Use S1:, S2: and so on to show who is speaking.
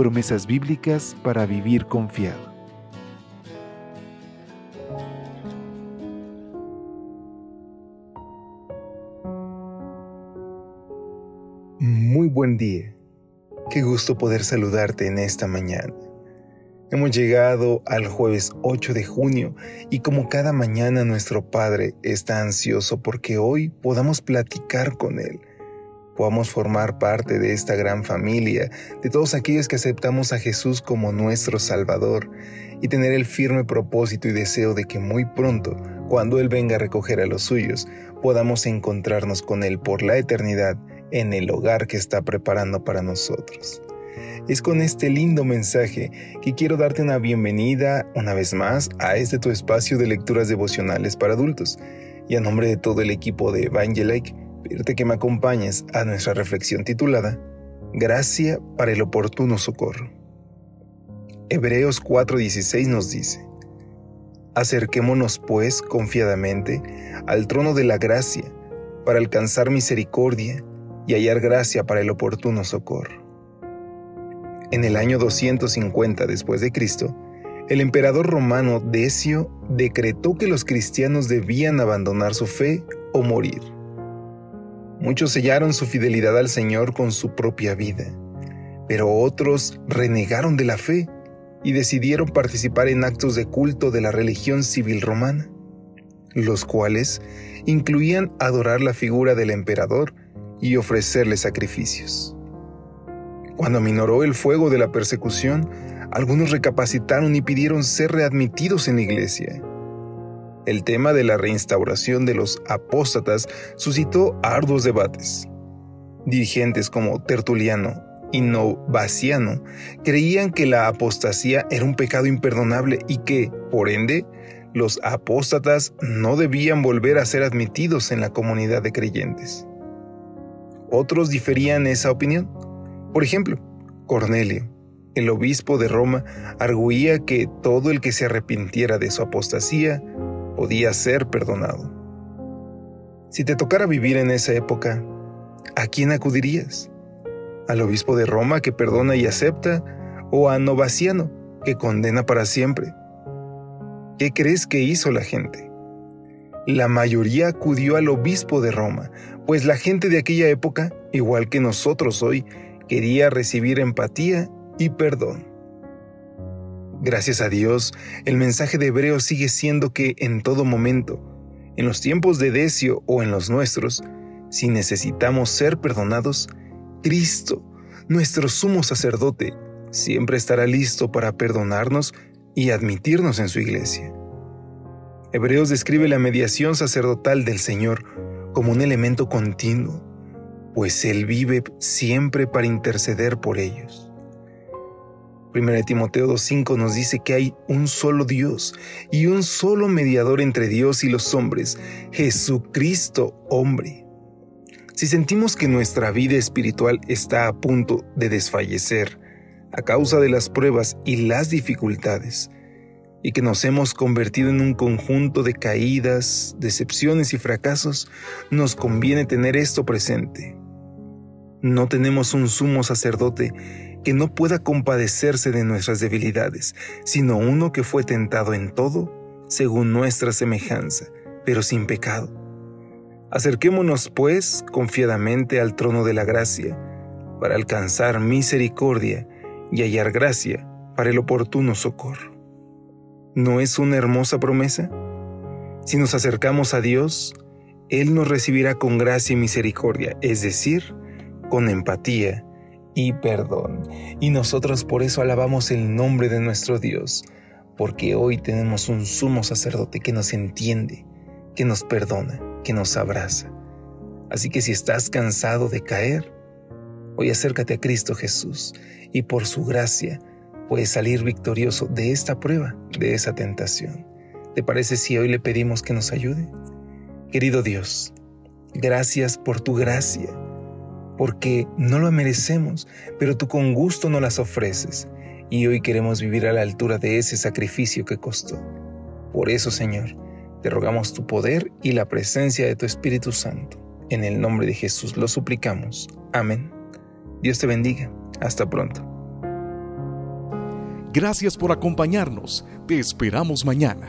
S1: Promesas bíblicas para vivir confiado.
S2: Muy buen día. Qué gusto poder saludarte en esta mañana. Hemos llegado al jueves 8 de junio y como cada mañana nuestro Padre está ansioso porque hoy podamos platicar con Él, podamos formar parte de esta gran familia, de todos aquellos que aceptamos a Jesús como nuestro Salvador y tener el firme propósito y deseo de que muy pronto, cuando Él venga a recoger a los suyos, podamos encontrarnos con Él por la eternidad en el hogar que está preparando para nosotros. Es con este lindo mensaje que quiero darte una bienvenida una vez más a este tu espacio de lecturas devocionales para adultos. Y a nombre de todo el equipo de Evangelike, pedirte que me acompañes a nuestra reflexión titulada Gracia para el oportuno socorro. Hebreos 4:16 nos dice, Acerquémonos pues confiadamente al trono de la gracia para alcanzar misericordia y hallar gracia para el oportuno socorro. En el año 250 después de Cristo, el emperador romano Decio decretó que los cristianos debían abandonar su fe o morir. Muchos sellaron su fidelidad al Señor con su propia vida, pero otros renegaron de la fe y decidieron participar en actos de culto de la religión civil romana, los cuales incluían adorar la figura del emperador y ofrecerle sacrificios. Cuando minoró el fuego de la persecución, algunos recapacitaron y pidieron ser readmitidos en la iglesia. El tema de la reinstauración de los apóstatas suscitó arduos debates. Dirigentes como Tertuliano y Novaciano creían que la apostasía era un pecado imperdonable y que, por ende, los apóstatas no debían volver a ser admitidos en la comunidad de creyentes. Otros diferían esa opinión. Por ejemplo, Cornelio, el obispo de Roma, arguía que todo el que se arrepintiera de su apostasía podía ser perdonado. Si te tocara vivir en esa época, ¿a quién acudirías? ¿Al obispo de Roma que perdona y acepta? ¿O a Novaciano que condena para siempre? ¿Qué crees que hizo la gente? La mayoría acudió al obispo de Roma, pues la gente de aquella época, igual que nosotros hoy, quería recibir empatía y perdón. Gracias a Dios, el mensaje de Hebreo sigue siendo que en todo momento, en los tiempos de Decio o en los nuestros, si necesitamos ser perdonados, Cristo, nuestro sumo sacerdote, siempre estará listo para perdonarnos y admitirnos en su iglesia. Hebreos describe la mediación sacerdotal del Señor como un elemento continuo, pues Él vive siempre para interceder por ellos. 1 Timoteo 2.5 nos dice que hay un solo Dios y un solo mediador entre Dios y los hombres, Jesucristo hombre. Si sentimos que nuestra vida espiritual está a punto de desfallecer a causa de las pruebas y las dificultades, y que nos hemos convertido en un conjunto de caídas, decepciones y fracasos, nos conviene tener esto presente. No tenemos un sumo sacerdote que no pueda compadecerse de nuestras debilidades, sino uno que fue tentado en todo, según nuestra semejanza, pero sin pecado. Acerquémonos, pues, confiadamente al trono de la gracia, para alcanzar misericordia y hallar gracia para el oportuno socorro. ¿No es una hermosa promesa? Si nos acercamos a Dios, Él nos recibirá con gracia y misericordia, es decir, con empatía y perdón. Y nosotros por eso alabamos el nombre de nuestro Dios, porque hoy tenemos un sumo sacerdote que nos entiende, que nos perdona, que nos abraza. Así que si estás cansado de caer, hoy acércate a Cristo Jesús y por su gracia puedes salir victorioso de esta prueba, de esa tentación. ¿Te parece si hoy le pedimos que nos ayude? Querido Dios, gracias por tu gracia, porque no lo merecemos, pero tú con gusto nos las ofreces y hoy queremos vivir a la altura de ese sacrificio que costó. Por eso, Señor, te rogamos tu poder y la presencia de tu Espíritu Santo. En el nombre de Jesús lo suplicamos. Amén. Dios te bendiga. Hasta pronto.
S3: Gracias por acompañarnos. Te esperamos mañana.